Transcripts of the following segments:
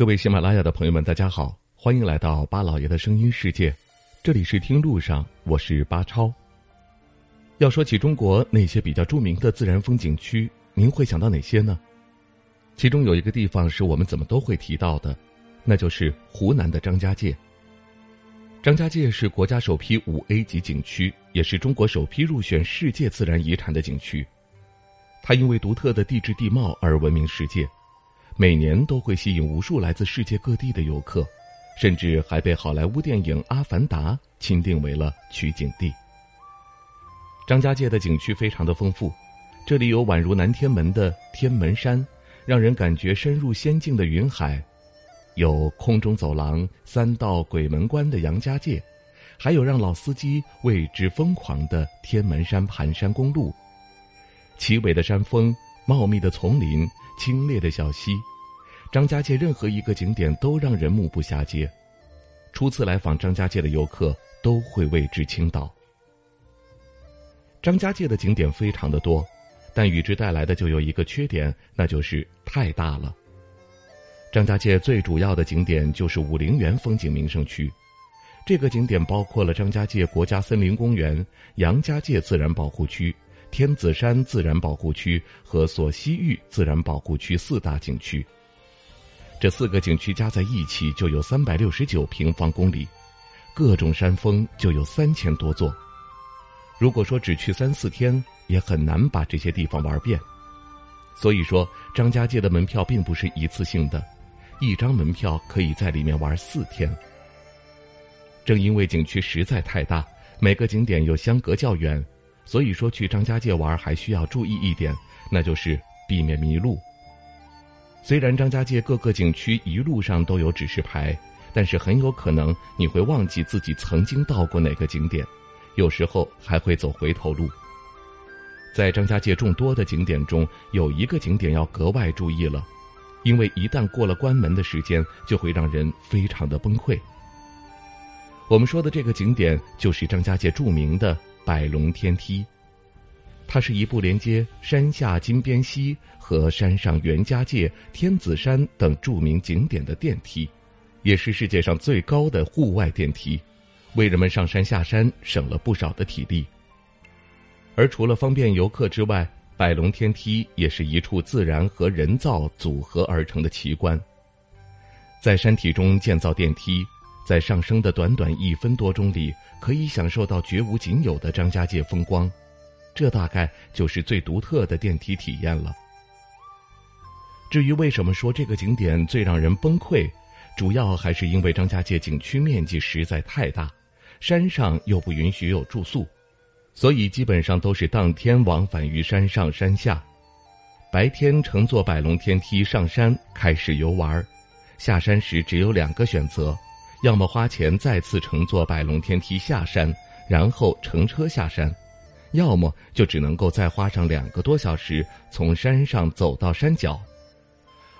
各位喜马拉雅的朋友们，大家好，欢迎来到巴老爷的声音世界，这里是听路上，我是巴超。要说起中国那些比较著名的自然风景区，您会想到哪些呢？其中有一个地方是我们怎么都会提到的，那就是湖南的张家界。张家界是国家首批五 A 级景区，也是中国首批入选世界自然遗产的景区。它因为独特的地质地貌而闻名世界。每年都会吸引无数来自世界各地的游客，甚至还被好莱坞电影《阿凡达》钦定为了取景地。张家界的景区非常的丰富，这里有宛如南天门的天门山，让人感觉深入仙境的云海；有空中走廊、三道鬼门关的杨家界，还有让老司机为之疯狂的天门山盘山公路。奇伟的山峰，茂密的丛林，清冽的小溪。张家界任何一个景点都让人目不暇接，初次来访张家界的游客都会为之倾倒。张家界的景点非常的多，但与之带来的就有一个缺点，那就是太大了。张家界最主要的景点就是武陵源风景名胜区，这个景点包括了张家界国家森林公园、杨家界自然保护区、天子山自然保护区和索溪峪自然保护区四大景区。这四个景区加在一起就有三百六十九平方公里，各种山峰就有三千多座。如果说只去三四天，也很难把这些地方玩遍。所以说，张家界的门票并不是一次性的，一张门票可以在里面玩四天。正因为景区实在太大，每个景点又相隔较远，所以说去张家界玩还需要注意一点，那就是避免迷路。虽然张家界各个景区一路上都有指示牌，但是很有可能你会忘记自己曾经到过哪个景点，有时候还会走回头路。在张家界众多的景点中，有一个景点要格外注意了，因为一旦过了关门的时间，就会让人非常的崩溃。我们说的这个景点就是张家界著名的百龙天梯。它是一部连接山下金边溪和山上袁家界、天子山等著名景点的电梯，也是世界上最高的户外电梯，为人们上山下山省了不少的体力。而除了方便游客之外，百龙天梯也是一处自然和人造组合而成的奇观。在山体中建造电梯，在上升的短短一分多钟里，可以享受到绝无仅有的张家界风光。这大概就是最独特的电梯体验了。至于为什么说这个景点最让人崩溃，主要还是因为张家界景区面积实在太大，山上又不允许有住宿，所以基本上都是当天往返于山上山下。白天乘坐百龙天梯上山开始游玩，下山时只有两个选择：要么花钱再次乘坐百龙天梯下山，然后乘车下山。要么就只能够再花上两个多小时从山上走到山脚，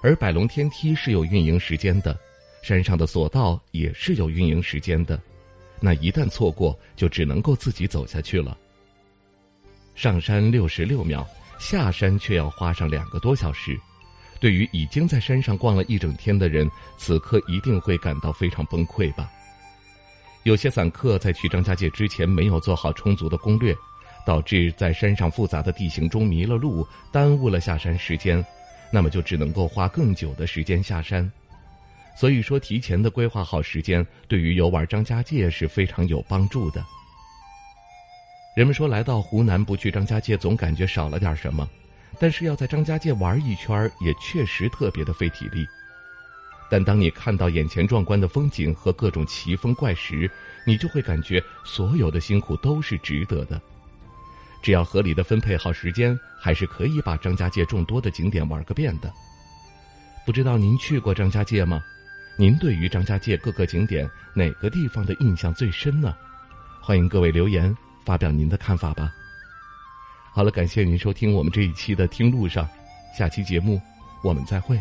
而百龙天梯是有运营时间的，山上的索道也是有运营时间的，那一旦错过，就只能够自己走下去了。上山六十六秒，下山却要花上两个多小时，对于已经在山上逛了一整天的人，此刻一定会感到非常崩溃吧。有些散客在去张家界之前没有做好充足的攻略。导致在山上复杂的地形中迷了路，耽误了下山时间，那么就只能够花更久的时间下山。所以说，提前的规划好时间，对于游玩张家界是非常有帮助的。人们说来到湖南不去张家界，总感觉少了点什么，但是要在张家界玩一圈，也确实特别的费体力。但当你看到眼前壮观的风景和各种奇峰怪石，你就会感觉所有的辛苦都是值得的。只要合理的分配好时间，还是可以把张家界众多的景点玩个遍的。不知道您去过张家界吗？您对于张家界各个景点哪个地方的印象最深呢？欢迎各位留言发表您的看法吧。好了，感谢您收听我们这一期的《听路上》，下期节目我们再会。